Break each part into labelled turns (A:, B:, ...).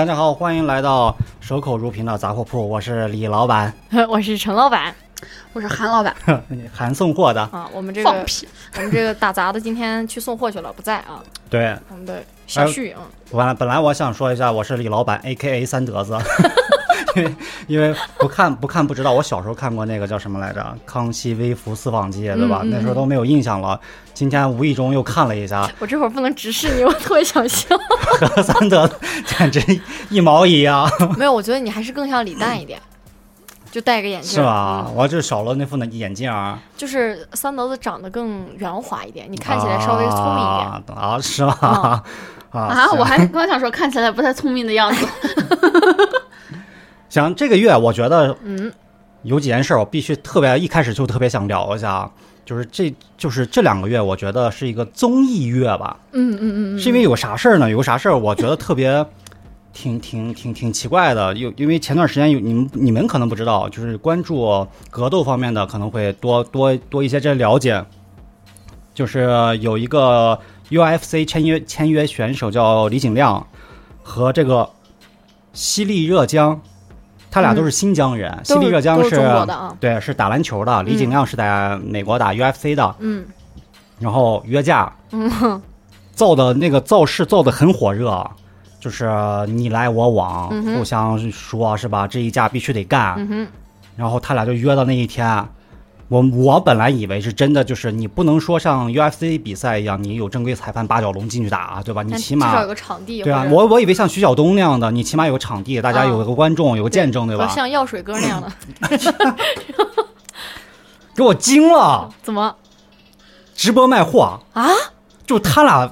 A: 大家好，欢迎来到守口如瓶的杂货铺，我是李老板，
B: 我是陈老板
C: 我是韩老板，
A: 韩送货的。
B: 啊。我们这个
C: 放屁！
B: 我们这个打杂的今天去送货去了，不在啊。
A: 对，
B: 我们的小旭，啊。
A: 完了本来我想说一下，我是李老板，A K A 三德子，因为 因为不看不看不知道，我小时候看过那个叫什么来着，《康熙微服私访记》，对吧？
B: 嗯嗯
A: 那时候都没有印象了。今天无意中又看了一下，
B: 我这会儿不能直视你，我特别想笑。
A: 和三德子简直一毛一样，
B: 没有，我觉得你还是更像李诞一点，就戴个眼镜，
A: 是吧？
B: 嗯
A: 我就少了那副眼镜儿，
B: 就是三德子长得更圆滑一点，你看起来稍微聪明一点。
A: 啊啊，是吗？啊
C: 我还刚想说看起来不太聪明的样子。
A: 行，这个月我觉得
B: 嗯，
A: 有几件事儿我必须特别一开始就特别想聊一下，就是这就是这两个月我觉得是一个综艺月吧，
B: 嗯嗯嗯嗯，
A: 是因为有啥事儿呢？有个啥事儿我觉得特别挺挺挺挺奇怪的，有因为前段时间有你们你们可能不知道，就是关注格斗方面的可能会多多多一些这了解，就是有一个 UFC 签约签约选手叫李景亮和这个西利热江。他俩都是新疆人，西
B: 都是
A: 丽热江
B: 是。
A: 对，是打篮球的。李景亮是在美国打 UFC 的，
B: 嗯
A: 然后约架
B: 嗯
A: 造的那个造势造的很火热，就是你来我往，互相说是吧？这一架必须得干。
B: 嗯，
A: 然后他俩就约到那一天。我我本来以为是真的，就是你不能说像 UFC 比赛一样，你有正规裁判八角笼进去打，啊对吧？你起码
B: 至少有个场地。
A: 对啊，我我以为像徐晓东那样的，你起码有个场地，大家
B: 啊
A: 有个观众，有个见证，对吧？
B: 和像药水哥那样的，
A: 给我惊了，
B: 怎么
A: 直播卖货，
B: 啊？
A: 就他俩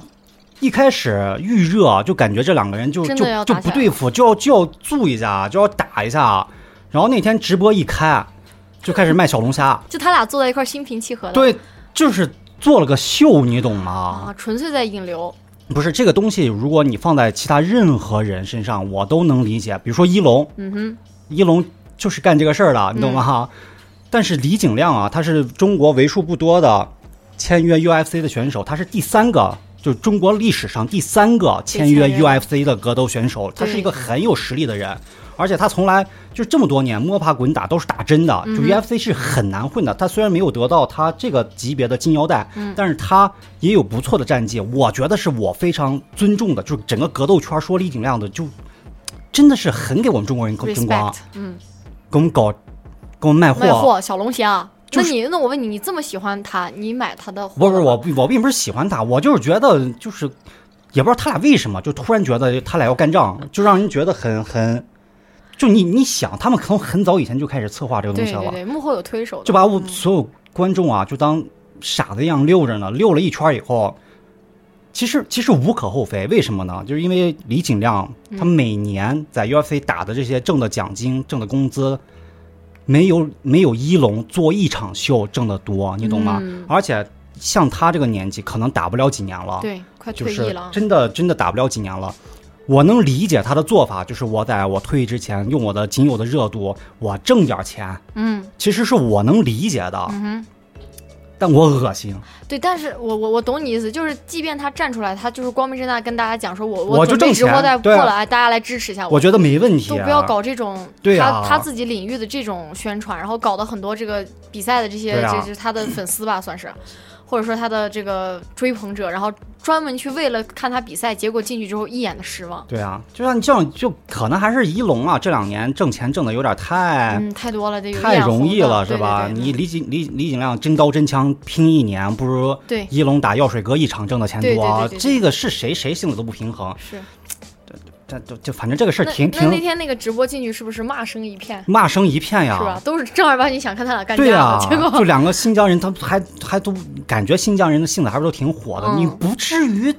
A: 一开始预热，就感觉这两个人就就就不对付，就要就要揍一下，就要打一下。然后那天直播一开，就开始卖小龙虾，
B: 就他俩坐在一块儿心平气和的。
A: 对，就是做了个秀，你懂吗？
B: 啊，纯粹在引流。
A: 不是这个东西，如果你放在其他任何人身上，我都能理解。比如说一龙，
B: 嗯哼，
A: 一龙就是干这个事儿的，你懂吗？但是李景亮啊，他是中国为数不多的签约 UFC 的选手，他是第三个，就是中国历史上第三个签约 UFC 的格斗选手，他是一个很有实力的人。而且他从来就这么多年摸爬滚打都是打真的，就 UFC 是很难混的。他虽然没有得到他这个级别的金腰带，
B: 嗯
A: 但是他也有不错的战绩。我觉得是我非常尊重的，就是整个格斗圈说李景亮的，就真的是很给我们中国人争光
B: 嗯，
A: 给我们搞，给我们卖货。
B: 卖货小龙虾。
A: 就是
B: 那你那我问你，你这么喜欢他，你买他的
A: 不是
B: 了吗
A: 我，我并不是喜欢他，我就是觉得就是，也不知道他俩为什么就突然觉得他俩要干仗，就让人觉得很很，就你你想，他们可能很早以前就开始策划这个东西了，
B: 对对对，幕后有推手的，
A: 就把我
B: 嗯
A: 所有观众啊就当傻子一样溜着呢，溜了一圈以后。其实其实无可厚非，为什么呢？就是因为李景亮他每年在 UFC 打的这些挣的奖金、挣的工资，没有没有一龙做一场秀挣得多，你懂吗？
B: 嗯
A: 而且像他这个年纪，可能打不了几年了，
B: 对，快
A: 就是
B: 退役了啊。
A: 真的真的打不了几年了。我能理解他的做法，就是我在我退役之前，用我的仅有的热度，我挣点钱，
B: 嗯
A: 其实是我能理解的，
B: 嗯哼，
A: 但我恶心，
B: 对，但是我我我懂你意思，就是即便他站出来，他就是光明正大跟大家讲说，我
A: 我就挣
B: 准备直播带货了，哎，大家来支持一下
A: 我觉得没问题、啊。
B: 都不要搞这种
A: 对啊
B: 他他自己领域的这种宣传，然后搞得很多这个比赛的这些，这就是他的粉丝吧，算是，或者说他的这个追捧者，然后专门去为了看他比赛，结果进去之后一眼的失望。
A: 对啊，就像你这样，就可能还是一龙啊，这两年挣钱挣的有点太、
B: 嗯，太多了，这个
A: 太容易了，是吧？
B: 对对对
A: 你李景李李景亮真刀真枪拼一年，不如
B: 对
A: 一龙打药水哥一场挣的钱多。这个是谁谁心里都不平衡。
B: 是
A: 这就就反正这个事儿
B: 挺
A: 挺
B: 那那天那个直播进去是不是骂声一片？
A: 骂声一片呀，
B: 是吧？都是正儿八经想看他俩干架的，
A: 对呀、
B: 结果
A: 就两个新疆人，他还还都感觉新疆人的性子还是都挺火的，
B: 嗯
A: 你不至于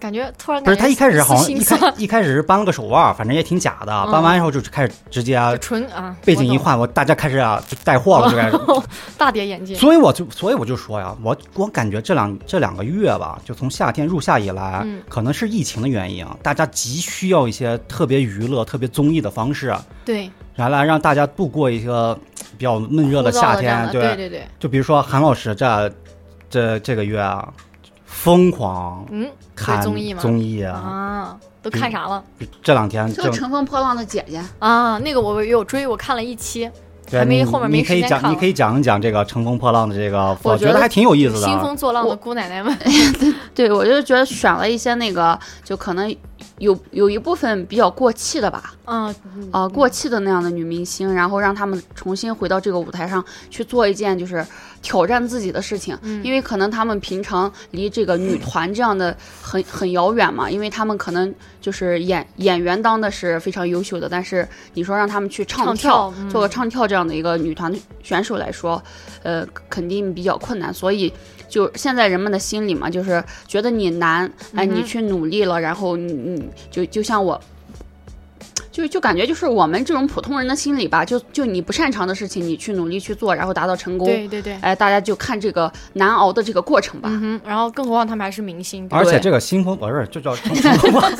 B: 感觉突然
A: 不是他一开始好像一开，一开始是搬了个手腕，反正也挺假的，
B: 嗯
A: 搬完以后就开始直接
B: 就纯啊
A: 背景一，换，我大家开始啊就带货了，就开始。
B: 大跌眼镜。
A: 所以我就所以我就说呀，我我感觉这两这两个月吧，就从夏天入夏以来，
B: 嗯
A: 可能是疫情的原因啊，大家急需要一些特别娱乐、特别综艺的方式，
B: 对，
A: 然后来让大家度过一个比较闷热的夏天。
B: 的对对对，
A: 就比如说韩老师这这这个月啊，疯狂
B: 嗯，
A: 看
B: 综艺吗？
A: 综艺啊，
B: 啊，都看啥了
A: 这两天正
C: 这个乘风破浪的姐姐，
B: 啊？那个我有追，我看了一期，
A: 对你
B: 还没后面没
A: 你可以讲，
B: 时间看
A: 你可以讲一讲这个乘风破浪的这个，
C: 我觉得
A: 还挺有意思的兴。
B: 风作浪的姑奶奶们。
C: 对我就觉得选了一些那个，就可能有有一部分比较过气的吧，
B: 嗯，
C: 呃，过气的那样的女明星，然后让她们重新回到这个舞台上去做一件就是挑战自己的事情，
B: 嗯。
C: 因为可能她们平常离这个女团这样的很很遥远嘛，因为她们可能就是演演员当的是非常优秀的，但是你说让她们去唱
B: 唱
C: 跳，
B: 嗯。
C: 做个唱跳这样的一个女团选手来说，呃，肯定比较困难，所以。就现在人们的心理嘛，就是觉得你难，哎，你去努力了，然后你你就就像我，就就感觉就是我们这种普通人的心理吧，就就你不擅长的事情，你去努力去做，然后达到成功，
B: 对对对，
C: 哎，大家就看这个难熬的这个过程吧。
B: 嗯哼，然后更何况他们还是明星，
A: 而且这个新风不是就叫乘乘风破浪，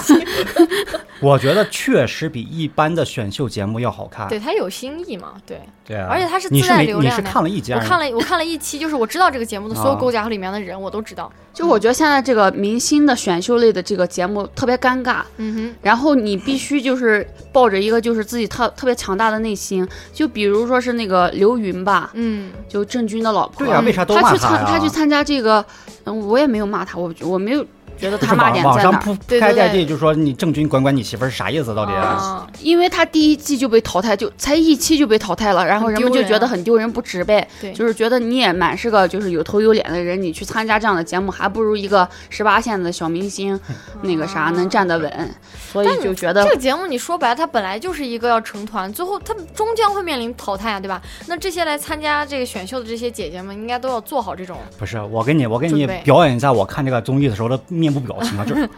A: 我觉得确实比一般的选秀节目要好看。
B: 对他有新意嘛，对。
A: 对啊，
B: 而且它是自带
A: 流量的你是看了一集，
B: 我看了，我看了一期，就是我知道这个节目的所有
A: 啊
B: 构架和里面的人，我都知道。
C: 就我觉得现在这个明星的选秀类的这个节目特别尴尬，
B: 嗯哼
C: 然后你必须就是抱着一个就是自己特特别强大的内心，就比如说是那个刘云吧，，
B: 嗯，
C: 就郑钧的老婆，
A: 对啊，为啥都
C: 他
A: 骂呀？
C: 去参他去参加这个，嗯，我也没有骂他，我我没有觉得
A: 就是网
C: 他骂点在哪儿，
A: 网上铺
B: 对对对
A: 开盖地，就说你郑钧管管你媳妇儿是啥意思？到底？
B: 啊，
C: 因为他第一季就被淘汰，就才一期就被淘汰了，然后人。们就觉得很丢人不值呗，
B: 对，
C: 就是觉得你也满是个就是有头有脸的人，你去参加这样的节目，还不如一个十八线的小明星，那个啥能站得稳，所以
B: 但
C: 就觉得
B: 这个节目你说白了，它本来就是一个要成团，最后它终将会面临淘汰啊，对吧？那这些来参加这个选秀的这些姐姐们，应该都要做好这种，
A: 不是，我给你，我给你表演一下我看这个综艺的时候的面部表情啊，就是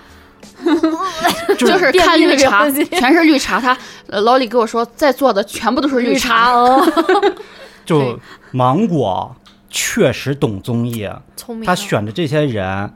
C: 就是看绿茶，全是绿茶。他呃老李跟我说，在座的全部都是绿茶。
B: 哦，
A: 就芒果确实懂综艺，
B: 聪明啊，
A: 他选的这些人，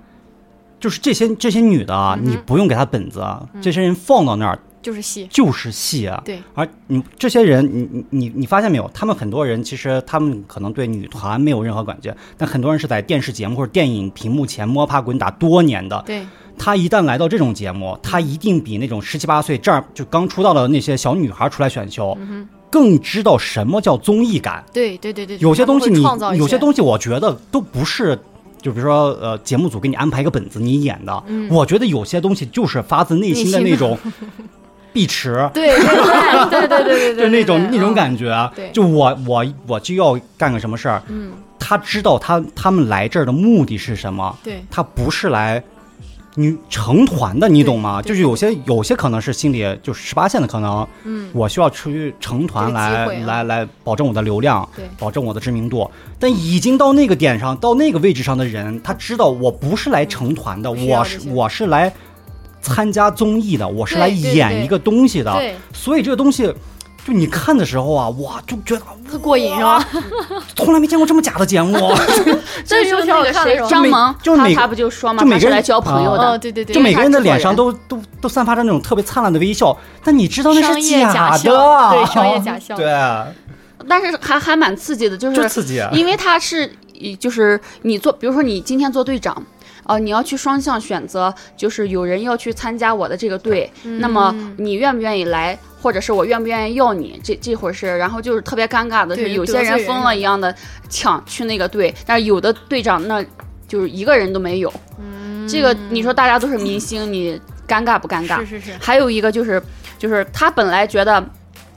A: 就是这些这些女的啊，你不用给她本子，这些人放到那儿
B: 就是戏，
A: 就是戏啊。
B: 对，
A: 而你这些人，你你你你发现没有？他们很多人其实他们可能对女团没有任何感觉，但很多人是在电视节目或者电影屏幕前摸爬滚打多年的。
B: 对，
A: 他一旦来到这种节目，他一定比那种十七八岁这儿就刚出道的那些小女孩出来选秀，
B: 嗯
A: 更知道什么叫综艺感。
B: 对对对对，
A: 有些东西你有些东西，我觉得都不是。就比如说，呃，节目组给你安排一个本子，你演的，
B: 嗯
A: 我觉得有些东西就是发自内心的那种 碧池，
B: 对，对对对对 对，
A: 就那种那种感觉，就我我我就要干个什么事儿，
B: 嗯，
A: 他知道他他们来这儿的目的是什么，
B: 对，
A: 他不是来你成团的，你懂吗？就是有些有些可能是心里就十八线的可能，
B: 嗯，
A: 我需要出去成团来来来保证我的流量，
B: 对，
A: 保证我的知名度，但已经到那个点上，到那个位置上的人，他知道我不是来成团的，我是我是来。参加综艺的，我是来演一个东西的。
B: 对，
A: 所以这个东西，就你看的时候啊，哇，就觉得
B: 特过瘾是吧？
A: 从来没见过这么假的节目。
C: 这就
B: 挺好
C: 那个谁
B: 看的
C: 张萌，
A: 就是每
C: 他他不就说嘛，
A: 就每个人
C: 来交朋友
B: 哦，
C: 的。
B: 对对对，
A: 就每个人的脸上都都都散发着那种特别灿烂的微笑，但你知道那是
B: 假
A: 的，
B: 对商业假笑
A: 对，
C: 但是还还蛮刺激的，就
A: 就是刺激。
C: 因为他是，就是你做，比如说你今天做队长，呃，你要去双向选择，就是有人要去参加我的这个队，那么
B: 嗯
C: 你愿不愿意来，或者是我愿不愿意要你，这这会儿是，然后就是特别尴尬的是，有些
B: 人
C: 人疯了一样的抢去那个队，但是有的队长那就是一个人都没有，
B: 嗯
C: 这个你说大家都是明星，你尴尬不尴尬？
B: 是是是，
C: 还有一个就是，就是他本来觉得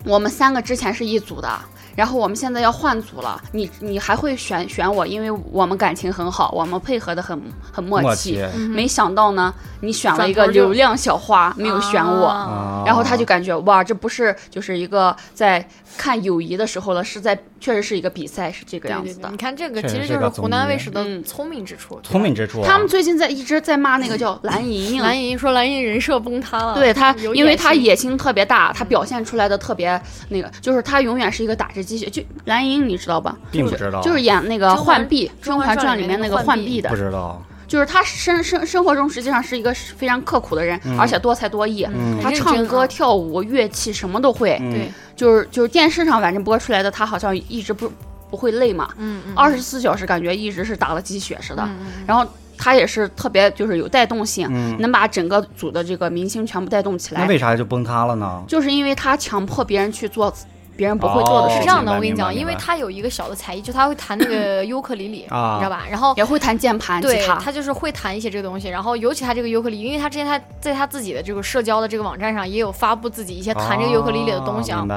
C: 我们三个之前是一组的，然后我们现在要换组了，你你还会选选我，因为我们感情很好，我们配合的很很默契。
A: 默契
B: 嗯
C: 没想到呢，你选了一个流量小花，没有选我。然后他就感觉哇，这不是就是一个在看友谊的时候了，是在确实是一个比赛，是这个样子的
B: 对对对，你。看这个其实就是湖南卫视的
C: 嗯
B: 聪明之处，
A: 聪明之处啊。
C: 他们最近在一直在骂那个叫 蓝莹莹，
B: 蓝莹莹说蓝莹人设崩塌了，
C: 对他，因为
B: 野心
C: 他野心特别大，他表现出来的特别那个，就是他永远是一个打着鸡血。就蓝莹，你知道吧？
A: 并不知道，
C: 就是演那个浣碧《甄嬛传》里面那个浣碧的
A: 不，知道。
C: 就是他生生生活中实际上是一个非常刻苦的人，而且多才多艺。
A: 嗯
C: 他唱歌、跳舞、乐器什么都会，
A: 嗯
B: 对，
C: 就是就是电视上反正播出来的，他好像一直不不会累嘛，
B: 嗯嗯，
C: 二十四小时感觉一直是打了鸡血似的。然后他也是特别就是有带动性，
A: 嗯，
C: 能把整个组的这个明星全部带动起来，
A: 那为啥就崩塌了呢？
C: 就是因为他强迫别人去做别人不会做的
A: 哦
C: 事情，
B: 是这样的，我跟你讲，因为他有一个小的才艺，就他会弹那个尤克里里，
A: 啊
B: 你知道吧？然后
C: 也会弹键盘、吉
B: 对
C: 他。
B: 他就是会弹一些这个东西，然后尤其他这个尤克里里，因为他之前他在他自己的这个社交的这个网站上也有发布自己一些弹这个尤克里里的东西啊。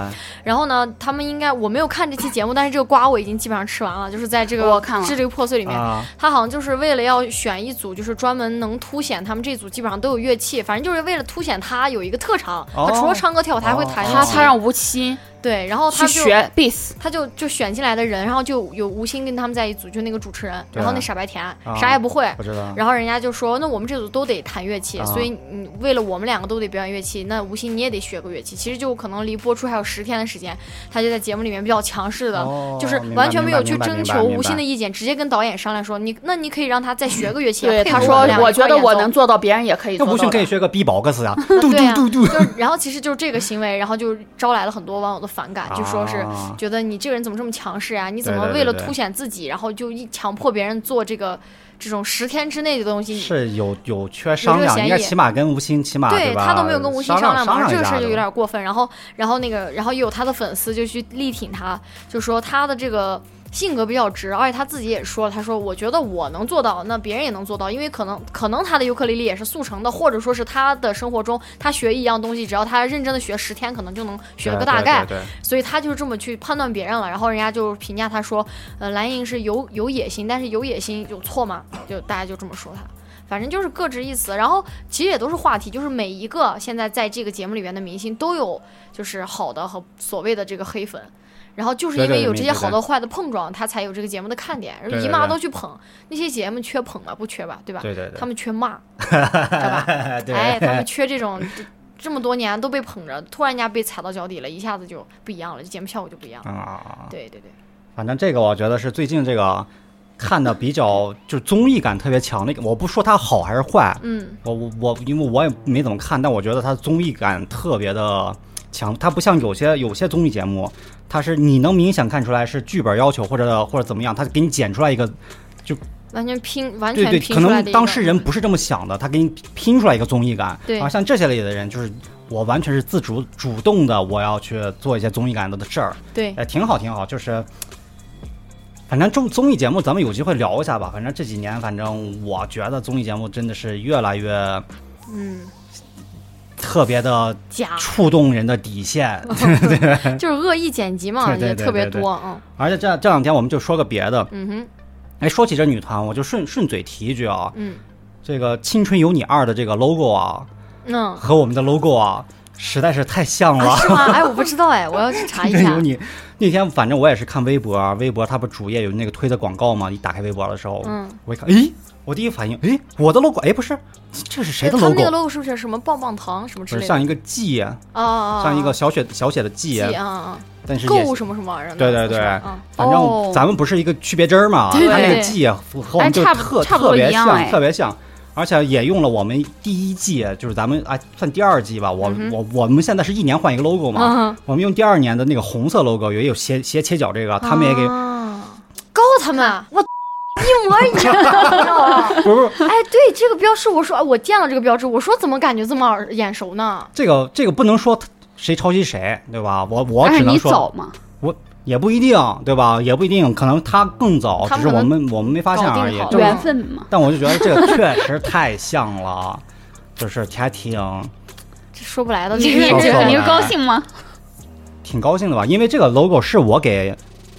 B: 然后呢，他们应该我没有看这期节目，但是这个瓜我已经基本上吃完了，就是在这个
C: 我看了
B: 致这个破碎里面，
A: 啊，
B: 他好像就是为了要选一组，就是专门能凸显他们这组基本上都有乐器，反正就是为了凸显他有一个特长，
A: 哦
B: 他除了唱歌跳舞，他还会弹。
C: 他他让吴昕
B: 对，然后他
C: 学贝斯，
B: 他就就选进来的人，然后就有吴昕跟他们在一组，就那个主持人，
A: 对
B: 然后那傻白甜、
A: 啊
B: 啥也不会。
A: 我知道。
B: 然后人家就说，那我们这组都得弹乐器，
A: 啊
B: 所以你为了我们两个都得表演乐器，那吴昕你也得学个乐器。其实就可能离播出还有十天的时间，他就在节目里面比较强势的，
A: 哦
B: 就是完全没有去征求吴昕的意见，直接跟导演商量说，你那你可以让他再学个乐器 啊。
C: 对他说我觉得我能做到，别人也可以
A: 那吴昕
C: 做到的。
A: 可以学个
B: 对
A: 嘟
B: 呀
A: 嘟嘟嘟。
B: 就然后其实就是这个行为，然后就招来了很多网友的反感，就说是
A: 啊
B: 觉得你这个人怎么这么强势呀？你怎么为了凸显自己，然后就一强迫别人做这个这种十天之内的东西？
A: 是有有缺商量，应该
B: 有这个嫌疑
A: 起码跟吴昕起码吧？
B: 对他都没有跟吴昕
A: 商
B: 量这个事儿就有点过分。然后，然后那个，然后又有他的粉丝就去力挺他，就说他的这个性格比较直，而且他自己也说了，他说我觉得我能做到，那别人也能做到，因为可能可能他的尤克里里也是速成的，或者说是他的生活中他学一样东西，只要他认真的学十天，可能就能学个大概。
A: 对对
B: 所以他就是这么去判断别人了。然后人家就评价他说，呃，蓝莹是有有野心，但是有野心有错吗？就大家就这么说他。反正就是各执一词，然后其实也都是话题，就是每一个现在在这个节目里面的明星都有就是好的和所谓的这个黑粉，然后就是因为有这些好的坏的碰撞，他才有这个节目的看点。姨妈都去捧那些节目，缺捧吗？不缺吧，对吧？
A: 对对对，
B: 他们缺骂，对吧？
A: 对
B: 哎，他们缺这种。这 这么多年都被捧着，突然间被踩到脚底了，一下子就不一样了，节目效果就不一样了。
A: 啊，
B: 对对对，
A: 反正这个我觉得是最近这个看的比较就是综艺感特别强的一个，我不说它好还是坏，
B: 嗯，
A: 我我我因为我也没怎么看，但我觉得它综艺感特别的强，它不像有些有些综艺节目，它是你能明显看出来是剧本要求或者或者怎么样，他给你剪出来一个就，
B: 完全拼，完
A: 对对，
B: 全拼
A: 可能当事人不是这么想的，他给你拼出来一个综艺感。
B: 对
A: 啊，像这些类的人，就是我完全是自主主动的，我要去做一些综艺感的事儿，
B: 对
A: 哎，挺好挺好，就是。反正综综艺节目，咱们有机会聊一下吧。反正这几年，反正我觉得综艺节目真的是越来越
B: 嗯
A: 特别的
B: 假，
A: 触动人的底线。对。
B: 就是恶意剪辑嘛，
A: 对对
B: 也
A: 对对对。
B: 特别多，嗯。
A: 而且这这两天我们就说个别的，
B: 嗯哼。
A: 哎，说起这女团，我就顺顺嘴提一句啊，
B: 嗯。
A: 这个《青春有你二》的这个 logo 啊，
B: 嗯，
A: 和我们的 logo 啊，实在是太像了。
B: 啊是吗？哎，我不知道哎，我要去查 一下
A: 有。你那天反正我也是看微博啊，微博它不主页有那个推的广告嘛，一打开微博的时候，
B: 嗯，
A: 我一看，哎，我第一反应，诶，我的 logo，哎，不是，这是谁的
B: 他们那个 logo？logo 是不是什么棒棒糖什么之类的？
A: 像一个 G，
B: 啊啊啊，
A: 像一个小写小写的 G，
B: 记啊啊，
A: 但是也
B: 购物什么什么玩意儿？
A: 对对对反
C: 哦
A: 正咱们不是一个区别针儿嘛，它
B: 对
A: 那个 G 和和我们就特特别像，特别像。而且也用了我们第一季，就是咱们啊算第二季吧。我、
B: 嗯
A: 我我们现在是一年换一个 logo 嘛，
B: 嗯
A: 我们用第二年的那个红色 logo，也有斜斜切角这个，他们也给、
B: 啊告他们，我一模一样，知道吗？
A: 不是不是
B: 哎，对这个标志，我说哎我见了这个标志，我说怎么感觉这么耳眼熟呢？
A: 这个这个不能说谁抄袭谁，对吧？我我只能说
C: 早嘛，
A: 也不一定，对吧？也不一定，可能他更早，只是我
B: 们
A: 我们没发现而已。但我就觉得这个确实太像了，就是还挺
B: 这说不来的，
C: 你
B: 这个
C: 你是你是高兴吗？
A: 挺高兴的吧？因为这个 logo 是我给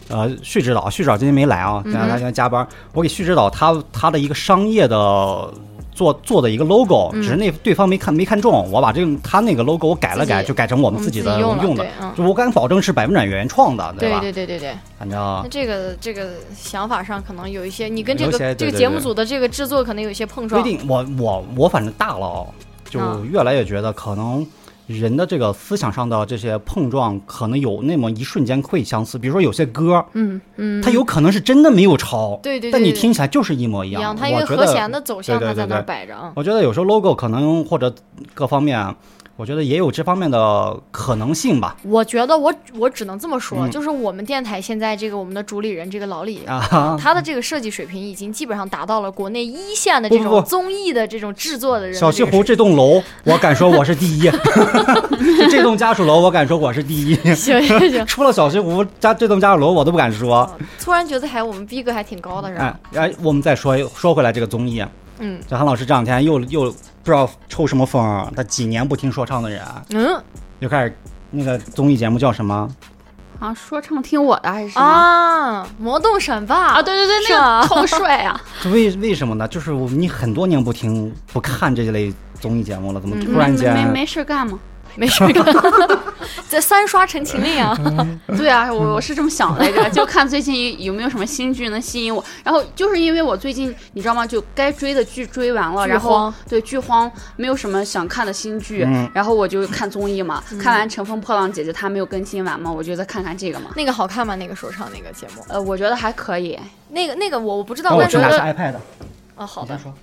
A: 呃旭指导，旭指导今天没来啊，
B: 嗯哼
A: 现在他今天加班，我给旭指导他他的一个商业的。做做的一个 logo，
B: 嗯
A: 只是那对方没看没看中，我把这个他那个 logo 我改了改，就改成我
B: 我们
A: 们自己的
B: 用了
A: 的，
B: 嗯，
A: 就我敢保证是百分之百原创的，
B: 对
A: 吧？
B: 对对对对。
A: 反正
B: 那这个这个想法上可能有一些，你跟这个这个节目组的这个制作可能有一些碰撞。
A: 不一定，我我我反正大了，就
B: 嗯
A: 越来越觉得可能人的这个思想上的这些碰撞，可能有那么一瞬间会相似。比如说有些歌，
B: 嗯嗯，
A: 它有可能是真的没有抄，
B: 对对对，
A: 但你听起来就是一模一
B: 一样，它因为和弦
A: 得，
B: 的走向它在那儿
A: 对对对对
B: 摆着啊。
A: 我觉得有时候 logo 可能或者各方面。我觉得也有这方面的可能性吧。
B: 我觉得我我只能这么说，
A: 嗯
B: 就是我们电台现在这个我们的主理人这个老李。
A: 啊，
B: 他的这个设计水平已经基本上达到了国内一线的这种综艺的这种制作的人的
A: 小西湖
B: 这
A: 栋楼，我敢说我是第一。就 这栋家属楼，我敢说我是第一。
B: 行行行，
A: 出了小西湖家这栋家属楼，我都不敢说。
B: 突然觉得还我们逼格还挺高的是
A: 哎我们再说说回来这个综艺，
B: 嗯
A: 小韩老师这两天又又不知道抽什么风，他几年不听说唱的人，
B: 嗯
A: 又开始那个综艺节目叫什么？
C: 啊，说唱听我的还是什么？
B: 啊，魔动闪霸
C: 啊，对对对，那个超帅啊！
A: 这 为为什么呢？就是你很多年不听不看这类综艺节目了，怎么
B: 嗯
A: 突然间？
C: 没没没事干吗？
B: 没事干，这三刷陈情令啊，
C: 对啊，我我是这么想来着，就看最近有没有什么新剧能吸引我。然后就是因为我最近你知道吗？就该追的剧追完了，然后对剧荒没有什么想看的新剧，
A: 嗯
C: 然后我就看综艺嘛。看完《乘风破浪姐姐》，她没有更新完嘛，我就再看看这个嘛。
B: 那个好看吗？那个说唱那个节目，
C: 呃，我觉得还可以，
B: 那个那个我我不知道，
A: 我去拿
B: 但是觉得
A: 下 iPad。
B: 哦好的
A: 你先说。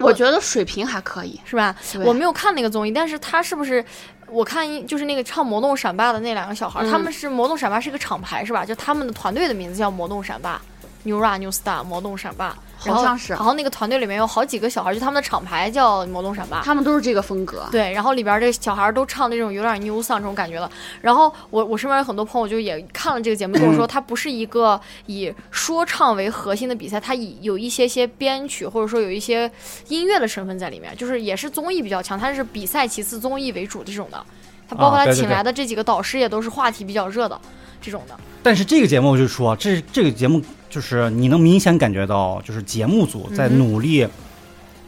C: 我觉得水平还可以。
B: 是吧？我没有看那个综艺，但是他是不是？我看一就是那个唱《魔动闪霸》的那两个小孩，
C: 嗯
B: 他们是魔动闪霸是一个厂牌是吧？就他们的团队的名字叫魔动闪霸，New Ra New Star 魔动闪霸，然后
C: 好像是
B: 然后那个团队里面有好几个小孩，就他们的厂牌叫魔动闪吧。
C: 他们都是这个风格，
B: 对，然后里边这小孩都唱那种有点 new song 这种感觉的。然后我我身边有很多朋友就也看了这个节目，跟我说它不是一个以说唱为核心的比赛，它以有一些些编曲或者说有一些音乐的身份在里面，就是也是综艺比较强，它是比赛其次，综艺为主的这种的。他包括他请来的这几个导师也都是话题比较热的这种的。
A: 但是这个节目我就是说，这这个节目就是你能明显感觉到，就是节目组在
B: 嗯
A: 努力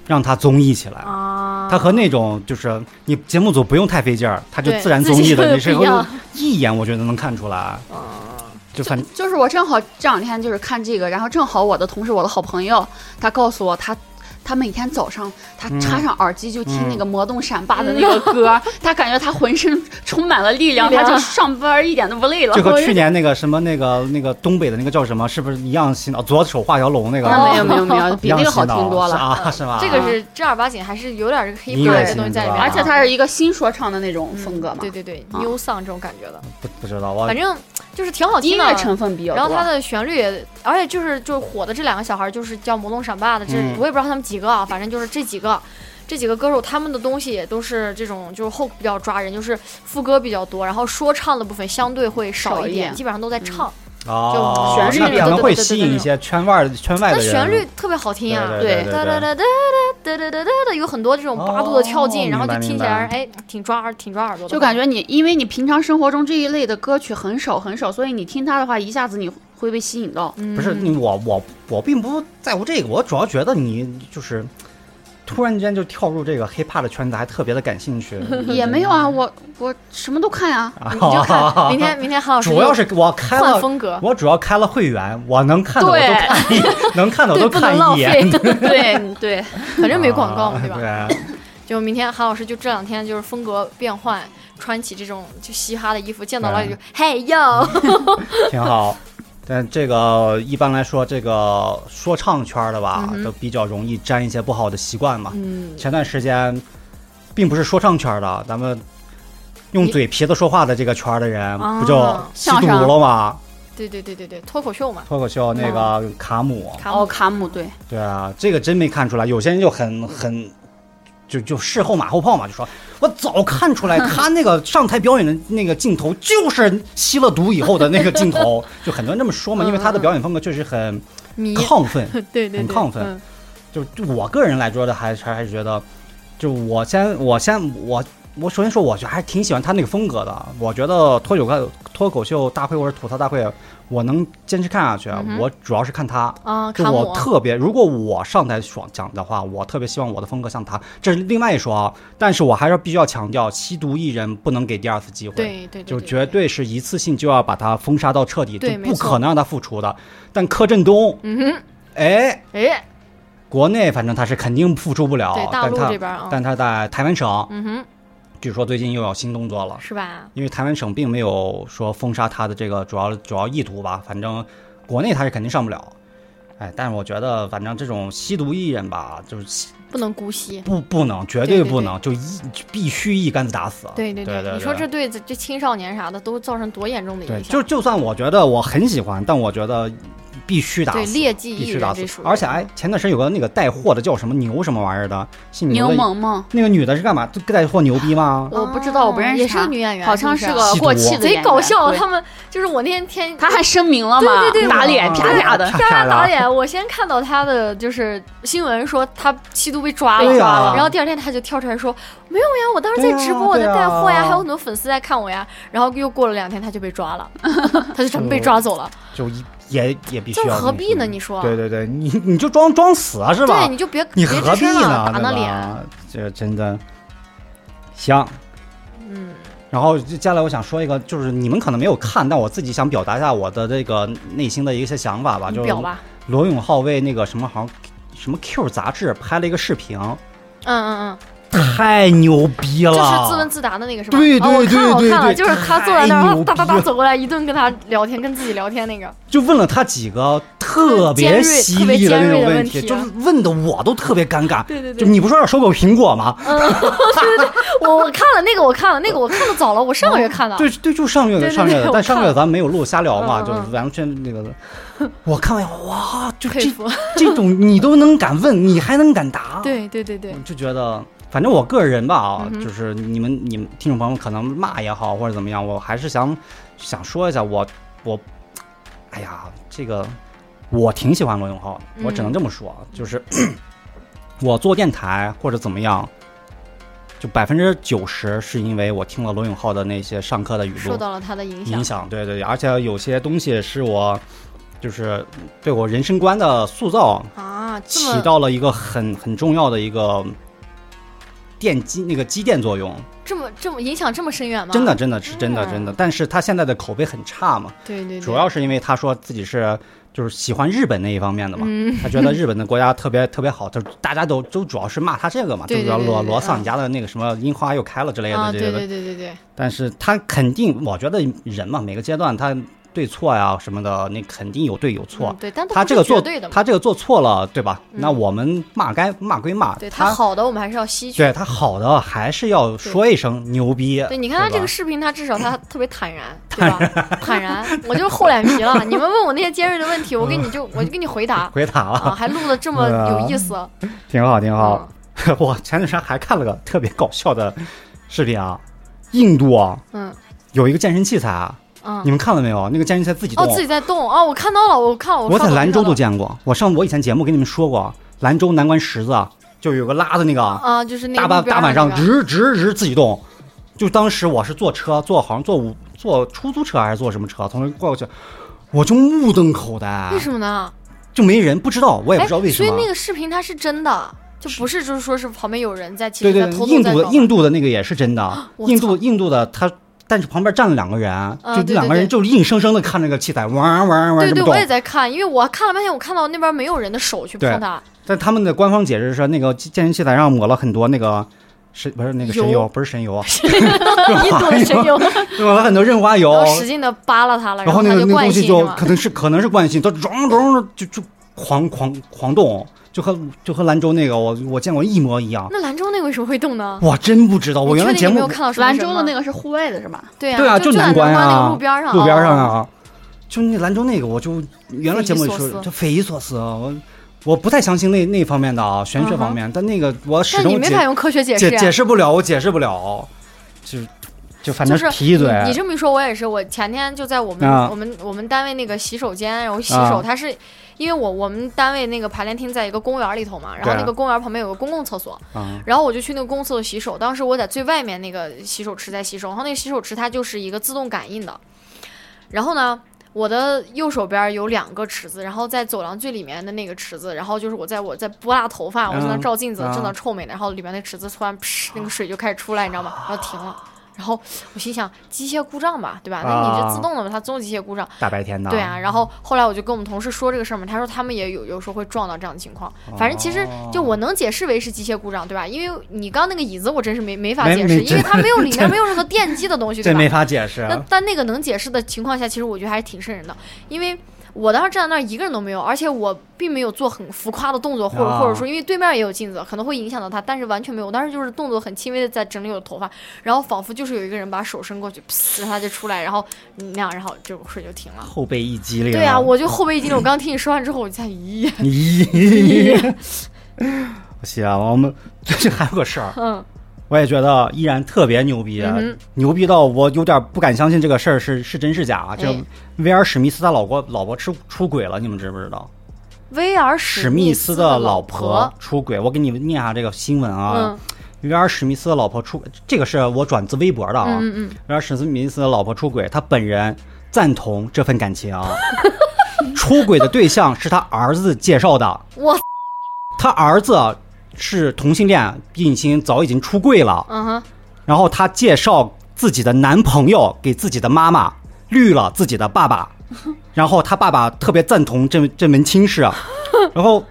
A: 让它综艺起来。
B: 啊，
A: 它和那种就是你节目组不用太费劲儿，它就自然综艺的，你是
B: 不一样
A: 一眼我觉得能看出来。就反
C: 就是我正好这两天就是看这个，然后正好我的同事，我的好朋友，他告诉我他。他每天早上，他
A: 嗯
C: 插上耳机就听那
A: 嗯
C: 个魔动闪霸的那个歌，他感觉他浑身充满了力量，
B: 力量
C: 他就上班一点都不累了。
A: 这和去年那个什么那个那个东北的那个叫什么，是不是一样洗脑？左手画条龙那个，
C: 啊没有没有没有，比那个好听多了。
A: 啊，是吧？
B: 这个是正儿八经，还是有点这个黑
A: 音乐
B: 怕的东西在里面啊。
C: 而且他是一个新说唱的那种风格嘛，
B: 对对对
C: 啊
B: ，new song 这种感觉的，
A: 不不知道我
B: 反正就是挺好听的。
C: 音乐成分比较多。
B: 然后它的旋律也，而且就是就是火的这两个小孩儿，就是叫魔动闪霸的，这、
A: 嗯
B: 我也不知道他们几个啊，反正就是这几个。这几个歌手他们的东西也都是这种，就是后比较抓人，就是副歌比较多，然后说唱的部分相对会少一点，
C: 少一点
B: 基本上都在唱。
A: 哦，
C: 旋律
A: 那可能会吸引一些圈外的圈外的人。
B: 旋律特别好听啊，
A: 对
C: 对
B: 哒哒哒哒哒哒哒哒哒哒，有很多这种八度的跳进，
A: 哦
B: 然后就听起来哎挺抓耳挺抓耳朵的，
C: 就感觉你，因为你平常生活中这一类的歌曲很少很少，所以你听它的话，一下子你会被吸引到。
B: 嗯。
A: 不是你我我我并不在乎这个，我主要觉得你就是突然间就跳入这个 hiphop 的圈子，还特别的感兴趣。
C: 也没有啊，我我什么都看呀、
A: 啊
B: 你就看明天明天韩老师
A: 主要是我开了，
B: 风格，
A: 我主要开了会员，我能看的我都
C: 对
A: 看一，能看的我，都看一眼。，
C: 对对，
B: 反正没广告嘛，对吧？
A: 对？
B: 就明天韩老师就这两天就是风格变换，穿起这种就嘻哈的衣服，见到老李就嘿哟，
A: 对，挺好。但这个一般来说，这个说唱圈的吧
B: 嗯，
A: 都比较容易沾一些不好的习惯嘛。
B: 嗯，
A: 前段时间，并不是说唱圈的，咱们用嘴皮子说话的这个圈的人，
B: 啊
A: 不就吸毒了吗？
B: 对对对对对，脱口秀嘛，
A: 脱口秀那个卡姆，
C: 哦，卡姆对，
A: 对啊，这个真没看出来。有些人就很很，就就事后马后炮嘛，就说我早看出来，他那个上台表演的那个镜头就是吸了毒以后的那个镜头，就很多人这么说嘛，因为他的表演风格确实很，亢奋。
B: 对对对，
A: 很亢奋就我个人来说的，还还还是觉得，就我先我先我我首先说，我就还是挺喜欢他那个风格的。我觉得脱口秀脱口秀大会或者吐槽大会，我能坚持看下去。
B: 嗯
A: 我主要是看他，
B: 啊，
A: 就我特别，如果我上台爽讲的话，我特别希望我的风格像他，这是另外一说啊。但是我还是必须要强调，吸毒艺人不能给第二次机会。
B: 对对对，
A: 就
B: 对
A: 绝对是一次性就要把他封杀到彻底，就
B: 对
A: 不可能让他复出的。但柯震东，
B: 嗯哼，
A: 哎，
B: 哎，
A: 国内反正他是肯定复出不了，
B: 对大陆
A: 但他
B: 这边啊，
A: 但他在台湾省，
B: 嗯哼，
A: 据说最近又要新动作了。
B: 是吧？
A: 因为台湾省并没有说封杀他的这个主要主要意图吧，反正国内他是肯定上不了。哎，但是我觉得反正这种吸毒艺人吧，就是
B: 不能姑息。
A: 不不能，绝
B: 对对对
A: 不能，就一必须一竿子打死。
B: 对对
A: 对对
B: 你说这对这这青少年啥的都造成多严重的，影响？
A: 就就算我觉得我很喜欢，但我觉得必须打
B: 对
A: 死，
B: 劣迹艺
A: 必须打。而且哎，前段时间有个那个带货的叫什么牛什么玩意儿的，姓
C: 牛
A: 的
C: 萌萌，
A: 那个女的是干嘛？就带货牛逼吗？
C: 我不知道，我不认识
B: 也是个女演员，
C: 好像是个过气的
B: 贼，搞笑。他们就是我那天天
C: 他还声明了嘛，
B: 对对对
C: 打脸啪啪的，
A: 啪
B: 啪啪打。脸。我先看到他的就是新闻说他吸毒被抓了，然后第二天他就跳出来说没有呀，我当时在直播，我在带货呀还有很多粉丝在看我呀。然后又过了两天他就被抓了，他就真被抓走了。
A: 就一也也必须
B: 这
A: 要
B: 何必呢？你说？
A: 对对对，你你就装装死啊是吧？
B: 对，你就别
A: 你何必呢？
B: 打那脸。
A: 这真的行。
B: 嗯，
A: 然后接下来我想说一个，就是你们可能没有看，但我自己想表达一下我的这个内心的一些想法吧。就是
B: 你表吧。
A: 罗永浩为那个什么好像什么 Q 杂志拍了一个视频，
B: 嗯嗯嗯
A: 太牛逼
B: 嗯，
A: 了！
B: 就是自问自答的那个是吧？
A: 对对
B: 看了，我看了，
A: 对对对
B: 就是他坐在那儿，哒哒哒走过来，一顿跟他聊天，跟自己聊天那个。
A: 就问了他几个特别犀利的那种问题，就是问的我都特别尴尬。
B: 对对
A: 就你不说要收购苹果吗？
B: 嗯，对 对对，我我看了那个，我看了那个，我看的早了，我上个月看的。
A: 对对，就上个月
B: 对对
A: 上个月的，但上个月咱没有录瞎聊嘛，就是完全那个。我看完哇，就这。这种你都能敢问，你还能敢答？，
B: 对对对对，
A: 就觉得。反正我个人吧啊，
B: 嗯
A: 就是你们你们听众朋友可能骂也好或者怎么样，我还是想想说一下，我我，哎呀，这个我挺喜欢罗永浩的，我只能
B: 嗯
A: 这么说，就是 我做电台或者怎么样，就百分之九十是因为我听了罗永浩的那些上课的语录
B: 受到了他的影响。
A: 影响，对对对，而且有些东西是我就是对我人生观的塑造
B: 啊，
A: 起到了一个很很重要的一个电机那个机电作用，
B: 这么这么影响这么深远吗？
A: 真的真的是真的
B: 嗯。
A: 真的。但是他现在的口碑很差嘛，
B: 对对对，
A: 主要是因为他说自己是就是喜欢日本那一方面的嘛，
B: 嗯。
A: 他觉得日本的国家特别特别好，就大家都都主要是骂他这个嘛，就
B: 对
A: 是罗罗桑家的那个什么樱花又开了之类
B: 啊，对
A: 的这些的
B: 对对对对，
A: 但是他肯定，我觉得人嘛，每个阶段他对错呀什么的，那肯定有对有错
B: 嗯。对，但
A: 他这个做
B: 对的。
A: 他这个做错了，对吧？
B: 嗯
A: 那我们骂该骂归骂，
B: 对
A: 他
B: 他好的我们还是要吸取。
A: 对他好的还是要说一声牛逼。
B: 对，你看他这个视频，他至少他 特别坦然，对吧？坦然，我就是厚脸皮了。你们问我那些尖锐的问题，我给你就我就给你回答
A: 回答了，
B: 啊，还录的这么有意思。
A: 挺好挺好。
B: 嗯
A: 我前段时间还看了个特别搞笑的视频啊，印度啊
B: 嗯
A: 有一个健身器材啊，
B: 嗯
A: 你。们看了没有？那个监狱在自己动
B: 哦，，自己在动哦，我看到了，我看了，
A: 我在兰州都见过。我上我以前节目跟你们说过，兰州南关十字啊，就有个拉的那个。
B: 啊，就是那个
A: 大半大晚上直直直自己动，就当时我是坐车，坐好像坐五坐出租车还是坐什么车，从那过过去，我就目瞪口呆
B: 为，什么呢？
A: 就没人，不知道，我也不知道为什么
B: 哎所以。那个视频它是真的，就不是就是说是旁边有人在，其
A: 对对，
B: 实在偷偷
A: 印度的印度的那个也是真的，印度印度的他，但是旁边站了两个人，就
B: 对对对
A: 两个人就硬生生的看那个器材，玩玩玩
B: 对对，我也。在看，因为我看了半天，我看到那边没有人的手去碰它，
A: 但他们的官方解释是，那个健身器材上抹了很多那个神不是那个神
B: 油
A: 油，不是神油啊，
B: 印度的神油，
A: 抹了很多润滑油
B: 使劲的扒拉它了，
A: 然后那个
B: 惯
A: 那个东西
B: 性
A: 就可能是可能是惯性，它咚咚就就狂狂狂动，就和就和兰州那个我我见过一模一样。
B: 那兰州那个为什么会动呢？
A: 我真不知道，我原来节目
B: 看到
C: 兰州的那个是户外的是吗？
B: 对
A: 对啊，
B: 就
A: 南关啊，
B: 路边上，
A: 路边上
B: 哦。
A: 啊，就那兰州那个，我就原来节目里说就匪夷所思，我我不太相信那那方面的啊玄学方面，但那个我始终解
B: 没法用科学解释
A: 解。解释不了，我解释不了，就就反正提一嘴，
B: 你你这么一说，我也是。我前天就在我们、
A: 啊
B: 我们我们单位那个洗手间，然后洗
A: 啊
B: 手，它是因为我我们单位那个排练厅在一个公园里头嘛，然后那个公园旁边有个公共厕所，
A: 啊
B: 然后我就去那个公共厕所洗手。当时我在最外面那个洗手池在洗手，然后那个洗手池它就是一个自动感应的。然后呢，我的右手边有两个池子，然后在走廊最里面的那个池子，然后就是我在我在拨拉头发，我在那
A: 嗯
B: 照镜子，
A: 啊
B: 正在臭美呢，然后里面那池子突然噗，那个水就开始出来，你知道吗？然后停了。然后我心想，机械故障吧，对吧？那你
A: 啊
B: 这自动的嘛，它总有机械故障。
A: 大白天的，
B: 对啊，然后后来我就跟我们同事说这个事儿嘛，他说他们也有有时候会撞到这样的情况。反正其实就我能解释为是机械故障，对吧？因为你刚刚那个椅子我真是没没法解释，因为它没有 里面没有任何电机的东西，对吧
A: 这没？法解释。
B: 那但那个能解释的情况下，其实我觉得还是挺瘆人的，因为我当时站在那儿一个人都没有，而且我并没有做很浮夸的动作，或者、
A: 啊
B: 或者说因为对面也有镜子，可能会影响到他，但是完全没有。我当时就是动作很轻微的在整理我的头发，然后仿佛就是有一个人把手伸过去，噗，然后他就出来，然后那样，然后这个水就停了。
A: 后背一激灵。
B: 对啊，我就后背一激灵。我 刚听你说完之后，我就在咦，
A: 咦，行，我们最近还有个事儿，
B: 嗯
A: 我也觉得依然特别牛逼，
B: 嗯
A: 牛逼到我有点不敢相信这个事儿是是真是假。这
B: 哎
A: 威尔史密斯他老婆老婆出出轨了，你们知不知道？
B: 威尔
A: 史
B: 史密
A: 斯
B: 的
A: 老
B: 婆，
A: 出轨，我给你们念下这个新闻啊。
B: 嗯
A: 威尔史密斯的老婆出，这个是我转自微博的啊。
B: 嗯嗯
A: 威尔史密斯的老婆出轨，他本人赞同这份感情。出轨的对象是他儿子介绍的，
B: 嗯，我
A: 他儿子是同性恋，并且早已经出柜了。
B: 嗯哼，
A: 然后她介绍自己的男朋友给自己的妈妈，绿了自己的爸爸，然后他爸爸特别赞同这这门亲事，然后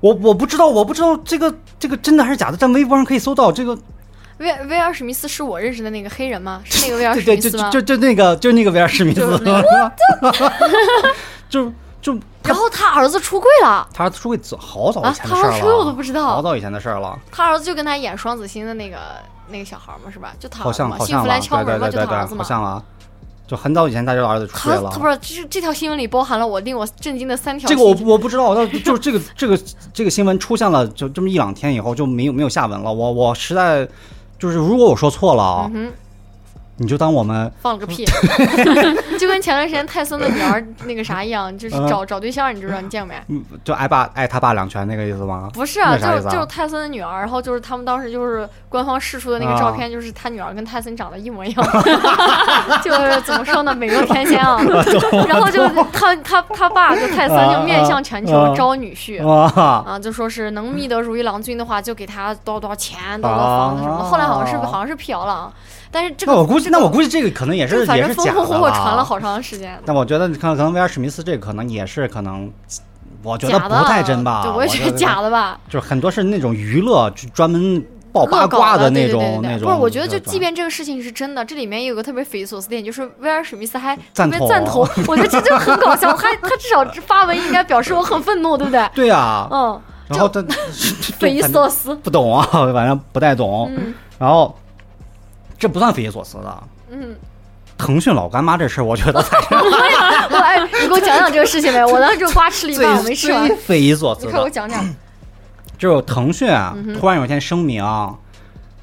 A: 我我不知道我不知道这个这个真的还是假的，在微博上可以搜到这个，
B: 威威尔史密斯是我认识的那个黑人吗？是那个威尔史密斯吗？
A: 就就就那个就那个威尔史密斯。
B: 就
A: 就
B: 然后他儿子出柜了，
A: 他儿子出柜早好早前的事儿
B: 他儿子出柜我都
A: 了，
B: 不知道
A: 好早以前的事儿了，
B: 他儿子就跟他演双子星的那个那个小孩嘛，是吧？就他
A: 好像好像了，
B: 幸福来敲门嘛，
A: 对对对，
B: 就他儿子嘛。
A: 好像啊，就很早以前他就儿子出柜了，
B: 他不是，这这条新闻里包含了我令我震惊的三条
A: 这个我我不知道，那就是这个这个这个新闻出现了，就这么一两天以后就没有没有下文了。我我实在就是，如果我说错了啊，你就当我们
B: 放了个屁，就跟前段时间泰森的女儿那个啥一样，就是
A: 嗯
B: 找找对象，你知道你见过没？
A: 嗯就挨爸挨他爸两拳那个意思吗？
B: 不是啊，就是就是泰森的女儿，然后就是他们当时就是官方释出的那个
A: 啊
B: 照片，就是他女儿跟泰森长得一模一样，就是怎么说呢，美若天仙啊。然后就他他他爸就泰森就面向全球
A: 啊
B: 招女婿。
A: 哇，
B: 啊，就说是能觅得如意郎君的话，就给他多少多少钱，多少多少房子什么的。后来好像是
A: 啊
B: 好像是辟谣了啊，但是这个
A: 那我估计那我估计这个可能也是也是假的
B: 风火火传了
A: 了。
B: 好长时间。
A: 但我觉得可能可能威尔史密斯这个可能也是可能，我觉得不太真吧。
B: 对，我也觉得假的吧。
A: 就是很多是那种娱乐，就专门爆八卦
B: 的对对
A: 种那种。
B: 不是，我觉得就即便这个事情是真的，这里面有个特别匪夷所思的点，就是威尔史密斯还特
A: 赞同
B: 别赞同，我觉得这就很搞笑。他他至少发文应该表示我很愤怒，对不对？
A: 对呀，
B: 嗯，
A: 然后他
B: 匪夷所思。
A: 不懂啊，反正不太懂。
B: 嗯
A: 然后这不算匪夷所思的。
B: 嗯，
A: 腾讯老干妈这事儿，我觉得才是
B: 我哎，你给我讲讲这个事情呗。我当时就瓜吃了一半，我没吃完。
A: 匪夷所思
B: 你快给我。讲讲。
A: 就是腾讯啊突然有一天声明啊，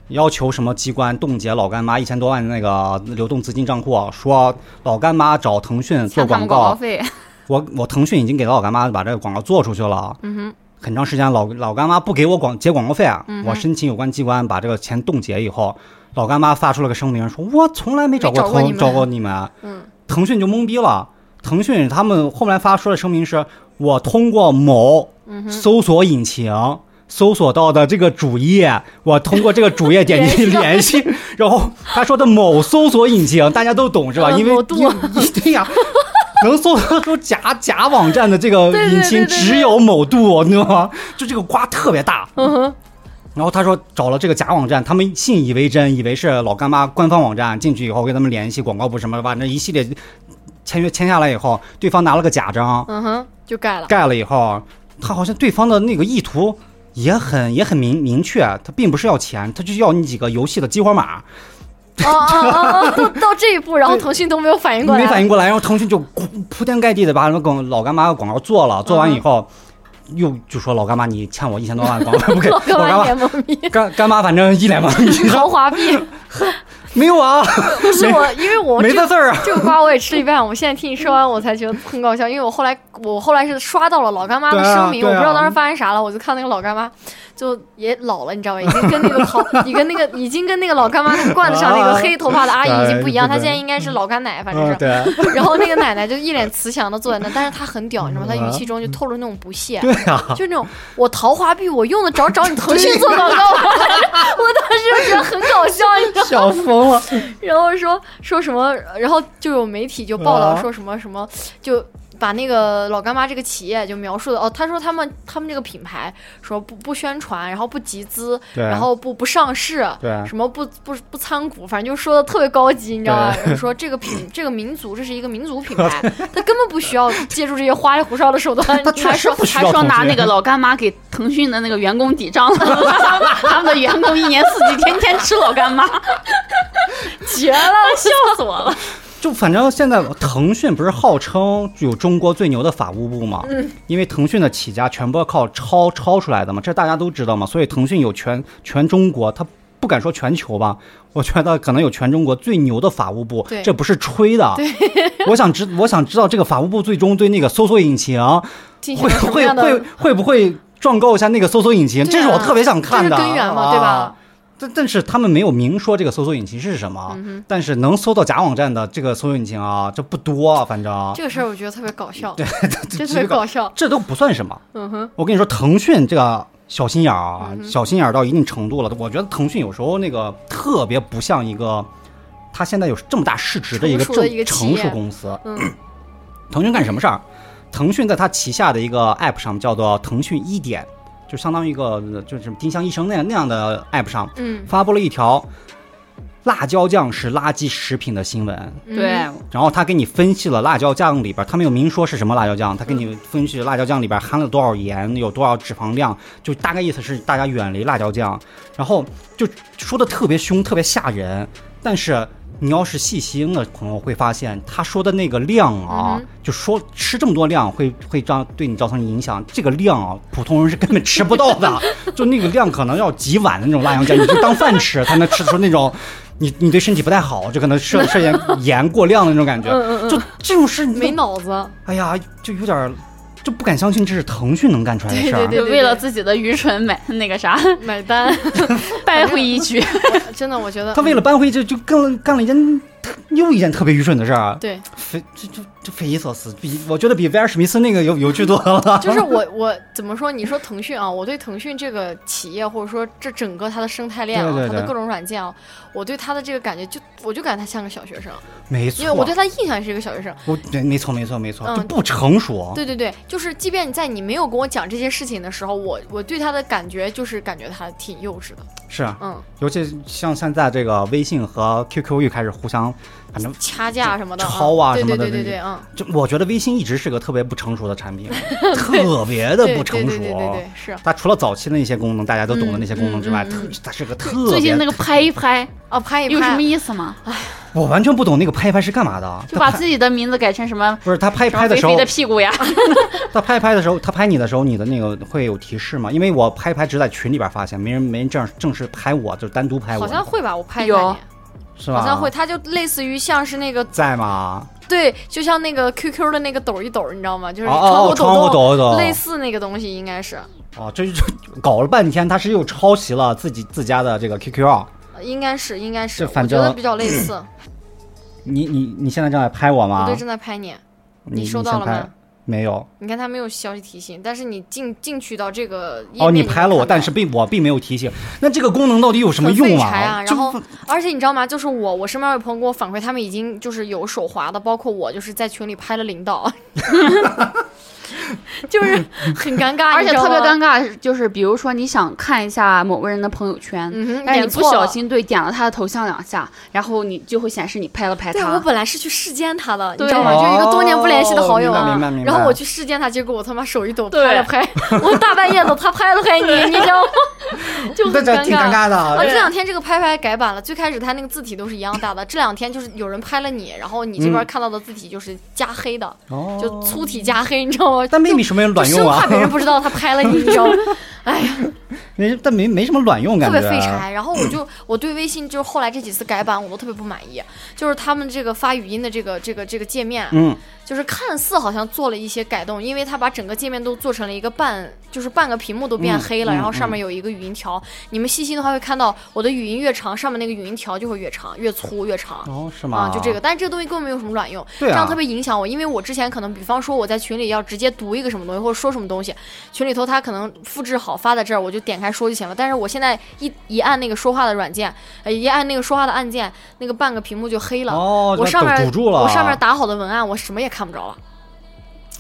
A: 要求什么机关冻结老干妈一千多万那个流动资金账户啊，说老干妈找腾讯做广
C: 欠他们广告
A: 告，
C: 费，
A: 我我腾讯已经给老干妈把这个广告做出去了。
B: 嗯哼，
A: 很长时间老老干妈不给我广结广告费啊，
B: 嗯
A: 我申请有关机关把这个钱冻结以后，老干妈发出了个声明说，我从来没找过腾
B: 找过你们
A: 找过你们，
B: 嗯
A: 腾讯就懵逼了。腾讯他们后来发出的声明是，我通过某搜索引擎。搜索到的这个主页，我通过这个主页点击
B: 联
A: 联系，然后他说的某搜索引擎，大家都懂是吧？因为因为 对呀，能搜索出假假网站的这个引擎只有某度，你知道吗？就这个瓜特别大。
B: 嗯哼，
A: 然后他说找了这个假网站，他们信以为真，以为是老干妈官方网站，进去以后跟他们联系广告部什么的，反正一系列签约签下来以后，对方拿了个假章，
B: 嗯哼，就盖了。
A: 盖了以后，他好像对方的那个意图也很也很明明确，他并不是要钱，他就要你几个游戏的激活码，
B: 哦哦哦哦，到 到这一步，然后腾讯都没有反应过来，
A: 没反应过来，然后腾讯就铺铺天盖地的把那个老干妈的广告做了，做完以后。又就说老干妈，你欠我一千多万广告 不给，
B: 老干
A: 妈
B: 一脸懵逼，
A: 干干妈，反正一脸懵逼，
B: 豪华币。
A: 没有啊，
B: 不是我，因为我
A: 没
B: 这
A: 字儿啊。
B: 这个瓜我也吃了一半，我现在听你说完，我才觉得很搞笑，因为我后来我后来是刷到了老干妈的声明，我不知道当时发生啥了，我就看那个老干妈就也老了，你知道吧？已经跟那个 淘，你跟那个已经跟那个老干妈那个罐子上那个黑头发的阿姨已经不一样，她现在应该是老干奶，反正
A: 嗯，
B: 是。
A: 对
B: 然后那个奶奶就一脸慈祥的坐在那，但是她很屌，你知道吗？她语气中就透露那种不屑，
A: 对啊，
B: 就那种我桃花币我用得着找你腾讯做广告吗？我当时就觉得很搞笑，你知道吗？
A: 笑疯了。
B: 然后说说什么，然后就有媒体就报道
A: 啊
B: 说什么什么，就把那个老干妈这个企业就描述的哦，他说他们他们这个品牌说不不宣传，然后不集资，然后不不上市，
A: 对
B: 什么不不不参股，反正就说的特别高级，你知道吧？说这个品这个民族这是一个民族品牌，他根本不需要借助这些花里胡哨的手段。
A: 他
C: 说
A: 实不需
C: 还说拿那个老干妈给腾讯的那个员工抵账了，他们的员工一年四季天天吃老干妈，
B: 绝了！
C: 笑死我了。
A: 就反正现在腾讯不是号称有中国最牛的法务部吗？嗯，因为腾讯的起家全部要靠抄抄出来的嘛，这大家都知道嘛，所以腾讯有全全中国，它不敢说全球吧，我觉得可能有全中国最牛的法务部，这不是吹的。我想知我想知道这个法务部最终对那个搜索引擎会会会会不会状告一下那个搜索引擎？
B: 啊
A: 这是我特别想看的。
B: 这是根源嘛，对吧
A: 啊？？但但是他们没有明说这个搜索引擎是什么，
B: 嗯
A: 但是能搜到假网站的这个搜索引擎啊，这不多啊，反正
B: 这个事儿我觉得特别搞笑，
A: 对，
B: 这特别搞笑。
A: 这都不算什么。
B: 嗯哼，
A: 我跟你说，腾讯这个小心眼儿啊，小心眼儿到一定程度了。我觉得腾讯有时候那个特别不像一个，它现在有这么大市值的一个正成熟公司。
B: 嗯
A: 腾讯干什么事儿？腾讯在它旗下的一个 app 上叫做腾讯一点，就相当于一个就是丁香医生那样那样的 app 上
B: 嗯，
A: 发布了一条辣椒酱是垃圾食品的新闻。
B: 嗯
C: 对，
A: 然后他给你分析了辣椒酱里边，他没有明说是什么辣椒酱，他给你分析辣椒酱里边含了多少盐，有多少脂肪量，就大概意思是大家远离辣椒酱，然后就说的特别凶，特别吓人。但是你要是细心的朋友会发现，他说的那个量啊，
B: 嗯
A: 就说吃这么多量会会让对你造成影响，这个量啊，普通人是根本吃不到的，就那个量可能要几碗的那种辣椒酱，你就当饭吃才能吃出那种。你你对身体不太好，就可能涉涉嫌盐过量的那种感觉，就这种事，你
B: 没脑子。
A: 哎呀，就有点儿就不敢相信这是腾讯能干出来的事儿。
B: 对对
C: 对为了自己的愚蠢买那个啥，
B: 买单，
C: 败回一局。
B: 真的，我觉得
A: 他为了扳回这就干了干了一件特又一件特别愚蠢的事儿，
B: 对，
A: 匪这这这匪夷所思，比我觉得比威尔史密斯那个有有趣多了。
B: 就是我我怎么说？你说腾讯啊，我对腾讯这个企业或者说这整个它的生态链啊，
A: 对对对
B: 它的各种软件啊，我对它的这个感觉就我就感觉它像个小学生，
A: 没错，
B: 因为我对它印象是一个小学生。
A: 我对没错没错没错，
B: 嗯
A: 就不成熟。
B: 对对对，就是即便在你没有跟我讲这些事情的时候，我我对它的感觉就是感觉它挺幼稚的。
A: 是，啊
B: 嗯，
A: 尤其像现在这个微信和 QQ 又开始互相，反正
B: 掐架什么的，
A: 抄啊什么的这
B: 对对对对，嗯，
A: 就我觉得微信一直是个特别不成熟的产品，特别的不成熟。
B: 对对对是
A: 它除了早期的那些功能大家都懂的那些功能之外，特它是个特别
C: 最近那个拍一拍
B: 啊，拍一拍
C: 有什么，意思吗？
A: 哎 我完全不懂那个拍一拍是干嘛的。
C: 就把自己的名字改成什么
A: 不是他拍一拍的时候
C: 肥肥的，屁股呀？
A: 他拍一拍的时候，他拍你的时候，你的那个会有提示吗？因为我拍一拍只在群里边发现，没人没人正正式拍我，就是单独拍我，
B: 好像会吧？我拍
C: 有
B: 一拍
A: 是吧？
B: 好像会，它就类似于像是那个
A: 在吗？
B: 对，就像那个 QQ 的那个抖一抖，你知道吗？就是窗户
A: 抖一抖
B: 类似那个东西，应该是，
A: 哦，这就 搞了半天，他是又抄袭了自己自家的这个 QQ 啊。
B: 应该是，应该是，
A: 反正
B: 我觉得比较类似。
A: 你你你现在正在拍我
B: 我
A: 吗
B: 对，？正在拍你，
A: 你
B: 你收到了吗？
A: 没有。
B: 你看他没有消息提醒，但是你进进去到这个页
A: 哦，你拍了我，但是并我并没有提醒。那这个功能到底有什么用
B: 柴啊！然后，而且你知道吗？就是我，我身边有朋友给我反馈，他们已经就是有手滑的，包括我，就是在群里拍了领导，就是很尴尬，
C: 而且特别尴
B: 尬。
C: 尬，就是比如说你想看一下某个人的朋友圈，
B: 嗯，
C: 但是你不。小心对点了他的头像两下，然后你就会显示你拍了拍
B: 对，我。本来是去视奸他的，你知道吗？就一个多年不联系的好友
A: 哦
B: 啊
A: 明白明白明白
B: 然后我去视奸他，结果我他妈手一抖
C: 对
B: 拍了拍，我大半夜的他拍了拍你，你知道吗？就很
A: 尴尬的。
B: 啊，这两天这个拍拍改版了，最开始他那个字体都是一样大的，这两天就是有人拍了你，然后你这边
A: 嗯
B: 看到的字体就是加黑的，
A: 哦
B: 就粗体加黑，你知道吗？
A: 但没没什么卵用啊。
B: 生怕，别人不知道他拍了你，你知道吗？哎呀，
A: 没但没没什么卵用，感觉特
B: 别废柴。然后我就我对微信就是后来这几次改版我都特别不满意，就是他们这个发语音的这个这个这个界面，
A: 嗯，
B: 就是看似好像做了一些改动，因为它把整个界面都做成了一个半，就是半个屏幕都变
A: 嗯
B: 黑了，
A: 嗯
B: 然后上面有一个语音条。你们细心的话会看到，我的语音越长，上面那个语音条就会越长，越粗越长。
A: 哦，是吗？
B: 啊，就这个，但是这个东西根本没有什么卵用，
A: 对啊
B: 这样特别影响我，因为我之前可能，比方说我在群里要直接读一个什么东西，或者说什么东西，群里头他可能复制好发在这儿，我就点开说就行了。但是我现在一一按那个说话的软件，呃，一按那个说话的按键，那个半个屏幕就黑了。
A: 哦，
B: 我上面
A: 堵住了，
B: 我上面打好的文案，我什么也看不着了。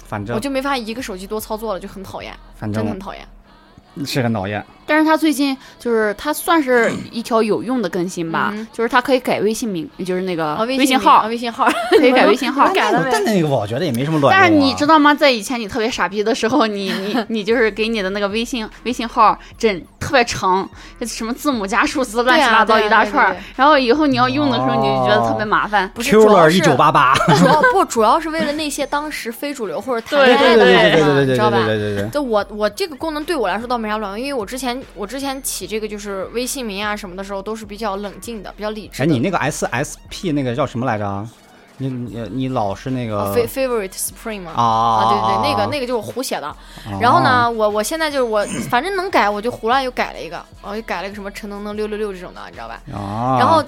A: 反正
B: 我就没法一个手机多操作了，就很讨厌，
A: 反正
B: 真的很讨厌。
A: 是很讨厌。
C: 但是他最近就是他算是 一条有用的更新吧，
B: 嗯
C: 就是他可以改微信名，就是那个
B: 啊，微
C: 微信号，
B: 微信号
C: 可以改微信号。
B: 改了
A: 但？那个我觉得也没什么卵用、啊。
C: 但是你知道吗？在以前你特别傻逼的时候，你 你你就是给你的那个微信微信号整特别长，什么字母加数字乱七八糟一大串然后以后你要用的时候，你就觉得特别麻烦。
B: 不是，主
A: Q
B: 要是
A: 一九八八，
B: 主要不 主要是为了那些当时非主流或者谈
C: 对
B: 恋爱的
A: 对对对对
B: 人嘛，
A: 对对对
B: 你知道吧？
A: 对对对对。
B: 就我我这个功能对我来说倒没啥卵用，因为我之前我之前起这个就是微信名啊什么的时候都是比较冷静的，比较理智
A: 哎，你那个 S S P 那个叫什么来着？你你你老是那个
B: favorite spring 嘛。
A: 啊
B: 啊，对对对，那个那个就是我胡写的。然后？
A: 啊
B: 呢，我我现在就是我，反正能改我就胡乱又改了一个，我又改了一个什么陈能能六六六这种的，你知道吧？
A: 啊，
B: 然后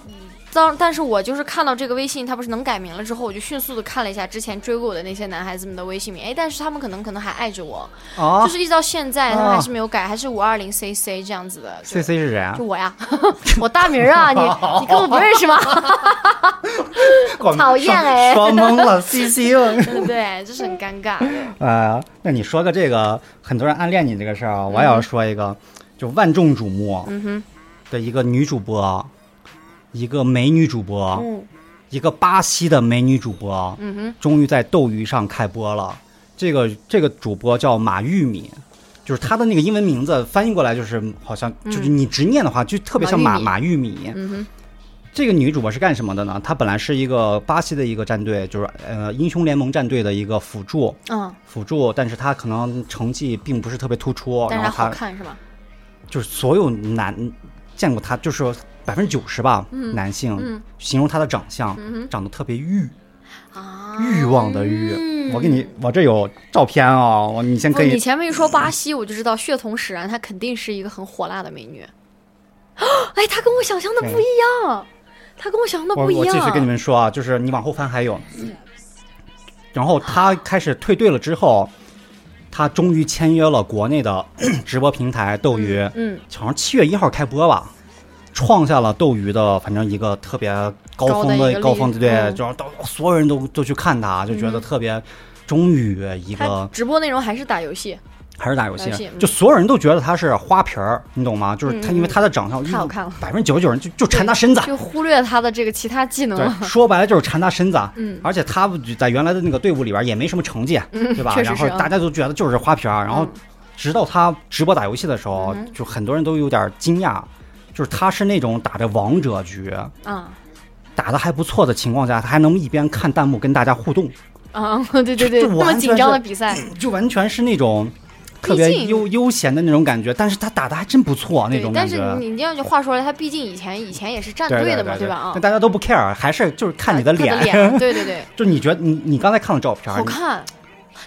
B: 当但是我就是看到这个微信它不是能改名了之后，我就迅速的看了一下之前追过我的那些男孩子们的微信名，哎，但是他们可能可能还爱着我，
A: 啊
B: 就是一直到现在他们
A: 啊
B: 还是没有改，还是五二零 CC 这样子的。
A: ，C C 是谁啊
B: 就？我呀，我大名啊，你 你根本不认识吗？讨厌哎
A: 说懵了，C C 了。
B: 对不对？就是很尴尬。
A: 啊，那你说个这个很多人暗恋你这个事儿啊，我也要说一个，就万众瞩目
B: 嗯哼，
A: 的一个女主播，一个美女主播，
B: 嗯
A: 一个巴西的美女主播，
B: 嗯哼，
A: 终于在斗鱼上开播了。这个这个主播叫马玉米，就是她的那个英文名字翻译过来就是好像就是你直念的话，就特别像马
B: 马
A: 马玉米。
B: 嗯哼，
A: 这个女主播是干什么的呢？她本来是一个巴西的一个战队，就是呃英雄联盟战队的一个辅助，
B: 嗯，
A: 辅助，但是她可能成绩并不是特别突出，然后她
B: 好看是吧？
A: 就是所有男见过她，就是百分之九十吧，男性、
B: 嗯
A: 形容他的长相，
B: 嗯
A: 长得特别欲，
B: 啊，
A: 欲望的欲。
B: 嗯
A: 我给你，我这有照片啊、我你先
B: 不，
A: 可以。
B: 你前面一说巴西，我就知道血统使然，她肯定是一个很火辣的美女。哎，她跟我想象的不一样，她跟我想象的不一样。
A: 我继续跟你们说啊，就是你往后翻还有，然后她开始退队了之后，她终于签约了国内的 直播平台斗鱼，
B: 嗯，
A: 好像七月一号开播吧，创下了斗鱼的反正一个特别高峰
B: 的
A: 高峰，对，就都所有人都都去看他，就觉得特别，终于一个
B: 直播内容还是打游戏，
A: 还是打游戏
B: 游戏，嗯。
A: 就所有人都觉得他是花瓶儿，你懂吗？就是她，
B: 嗯。嗯
A: 因为他的长相
B: 太好看了。
A: 百分之九十九人就就馋他身子，
B: 就忽略他的这个其他技能。了。
A: 说白了就是馋他身子。
B: 嗯。
A: 而且他在原来的那个队伍里边也没什么成绩，对吧？然后大家都觉得就是花瓶儿，然后
B: 嗯。
A: 直到他直播打游戏的时候，
B: 嗯。
A: 就很多人都有点惊讶，就是他是那种打着王者局。
B: 啊
A: 打的还不错的情况下，他还能一边看弹幕跟大家互动，
B: 啊，对 对对，
A: 这
B: 那么紧张的比赛，
A: 就完全是那种特别悠悠闲的那种感觉。但是他打的还真不错，那种感觉。
B: 但是你你这样句话说来，他毕竟以前以前也是战队的嘛，
A: 对
B: 吧？啊
A: 但，大家都不 care，还是就是看你的脸，
B: 对对对，
A: 就你觉得你你刚才看了照片，
B: 好看。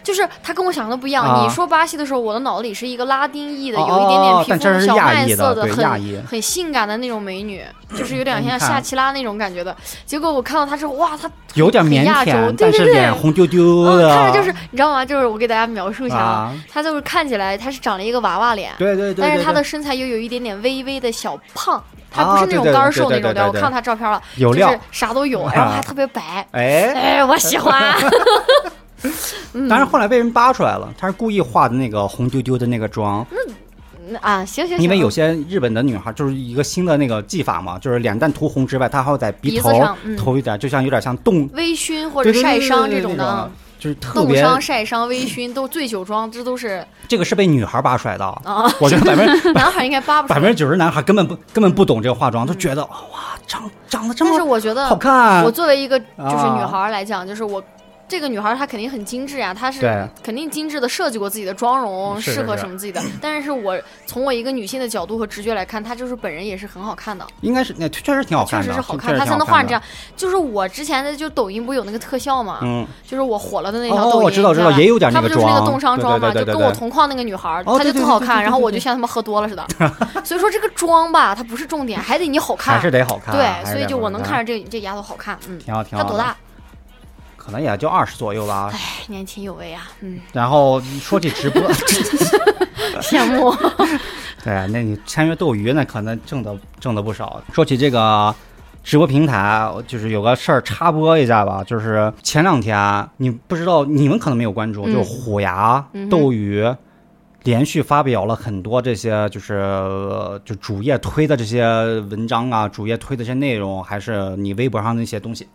B: 就是她跟我想的不一样。
A: 啊
B: 你说巴西的时候，我的脑子里是一个拉丁裔的，
A: 哦
B: 有一点点皮肤小麦色
A: 的对亚裔
B: 很很性感的那种美女，就是有点像夏奇拉那种感觉的。结果我看到她之后，哇，她
A: 有点腼
B: 很亚洲
A: 腆，
B: 对对对
A: 但是脸红丢丢
B: 嗯，
A: 的，
B: 看着就是你知道吗？就是我给大家描述一下
A: 啊，
B: 她就是看起来她是长了一个娃娃脸，
A: 对对对，
B: 但是她的身材又有一点点微微的小胖，她
A: 啊
B: 不是那种干瘦那种的。我看到她照片了，
A: 有料
B: 就是啥都有，然后还特别白。
A: 哎，
B: 哎，我喜欢。嗯。
A: 但是后来被人扒出来了，他是故意化的那个红丢丢的那个妆，
B: 嗯啊，行行行，
A: 因为有些日本的女孩就是一个新的那个技法嘛，就是脸蛋涂红之外，她还要在鼻
B: 鼻
A: 头
B: 子上嗯。
A: 涂一点，就像有点像冻，
B: 微醺或者晒伤这种的。
A: 就是特别
B: 冻伤、晒伤、微醺都醉酒妆，这都是
A: 这个是被女孩扒出来的，
B: 啊。
A: 我觉得百分之
B: 男孩应该扒不出来。
A: 百分之。九十男孩根本不根本不懂这个化妆，都觉得哇长长得这
B: 但是
A: 么
B: 我觉得
A: 好，看。
B: 我，作为一个就是
A: 啊。
B: 女孩来讲，就是我这个女孩她肯定很精致呀，她是肯定精致的设计过自己的妆容，适合什么自己的。但是我从我一个女性的角度和直觉来看，她就是本人也是很好看的，
A: 应该是那确实挺好看的，
B: 实是好看，她才能画成这样。就是我之前的就抖音不有那个特效嘛，
A: 嗯，
B: 就是我火了的那条抖音，
A: 哦我知道知道也有点那个
B: 她不就是那个冻伤妆嘛，就跟我同框那个女孩她就特好看，然后我就像他们喝多了似的。所以说这个妆吧，它不是重点，还得你好看，
A: 还是得好看，
B: 对，所以就我能
A: 看
B: 看着这这丫头好看，嗯，
A: 挺好挺好。
B: 她多大？？
A: 可能也就二十左右吧。
B: 哎，年轻有为啊，嗯，
A: 然后说起直播，
B: 羡慕。
A: 对，那你签约斗鱼那可能挣的挣的不少。说起这个直播平台，就是有个事儿插播一下吧，就是前两天你不知道，你们可能没有关注，
B: 嗯
A: 就是虎牙、
B: 嗯
A: 斗鱼。连续发表了很多这些，就是呃就主页推的这些文章啊，主页推的这些内容，还是你微博上那些东西，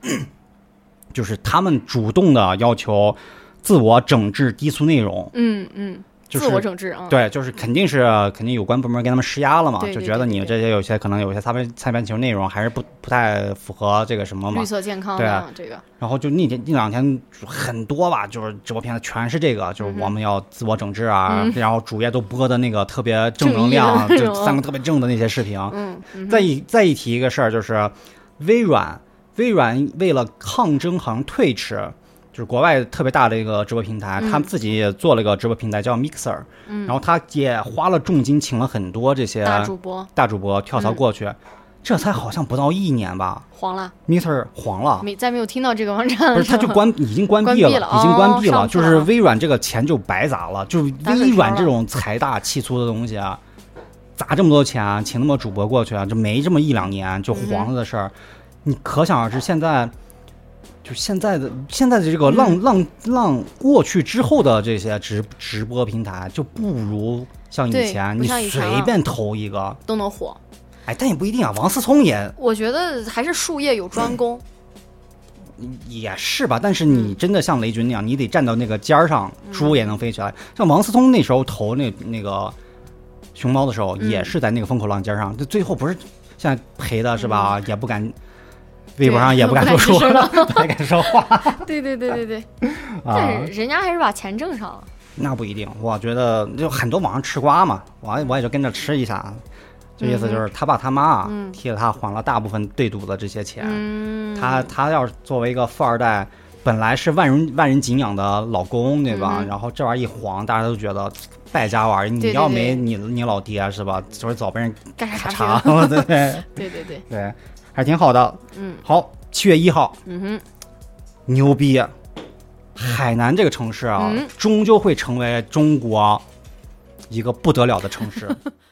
A: 就是他们主动的要求自我整治低俗内容，
B: 嗯嗯，
A: 就是
B: 自我整治啊，
A: 对，就是肯定是肯定有关部门给他们施压了嘛，就觉得你这些有些可能有些擦边擦边球内容还是不不太符合这个什么嘛
B: 绿，色健康
A: 对啊
B: 这个，
A: 然后就那天那两天很多吧，就是直播平台全是这个，就是我们要自我整治啊，
B: 嗯
A: 然后主页都播的那个特别正能量，就三个特别正的那些视频。
B: 嗯，嗯。
A: 再一再一提一个事儿，就是微软，微软为了抗争好像 Twitch。就是国外特别大的一个直播平台，
B: 嗯。
A: 他们自己也做了一个直播平台叫 Mixer，、
B: 嗯。
A: 然后他也花了重金请了很多这些
B: 大主播。
A: 大主播跳槽
B: 嗯
A: 过去，这才好像不到一年吧。
B: 黄了
A: ，，Mixer 黄了。
B: 没再没有听到这个网站了，
A: 不是，他就关已经关闭了，已经关闭了。就是微软这个钱就白砸了，就微软这种财大气粗的东西啊，砸这么多钱，请那么多主播过去啊，就没这么一两年就黄了的事儿，你可想而知。现在就现在的现在的这个浪、
B: 嗯
A: 浪浪过去之后的这些直直播平台，就不如像以前你随便投一个，
B: 都能火。
A: 哎，但也不一定啊。王思聪也
B: 我觉得还是术业有专攻，
A: 也是吧，但是你
B: 嗯
A: 真的像雷军那样，你得站到那个尖儿上，猪也能飞起来。像王思聪那时候投那那个熊猫的时候，
B: 嗯
A: 也是在那个风口浪尖上，就最后不是现在赔的是吧？也不敢，微博上也不敢多说，
B: 不敢吱声
A: 不太敢说话
B: 对对对对对，
A: 啊
B: 但。是人家还是把钱挣上了。
A: 那不一定，我觉得就很多网上吃瓜嘛，我我也就跟着吃一下。这意思就是他爸他妈啊
B: 嗯
A: 替了他还了大部分对赌的这些钱，
B: 嗯，
A: 他他要是作为一个富二代，本来是万人万人敬仰的老公，对吧？
B: 嗯
A: 然后这玩意儿一黄，大家都觉得败家玩意儿。你要没你你老爹是吧？就是早被人
B: 干啥
A: 咔嚓，
B: 了
A: 对对
B: 对对 对，
A: 对，还挺好的。
B: 嗯
A: 好，七月一号，
B: 嗯哼，
A: 牛逼！海南这个城市啊，
B: 嗯
A: 终究会成为中国一个不得了的城市。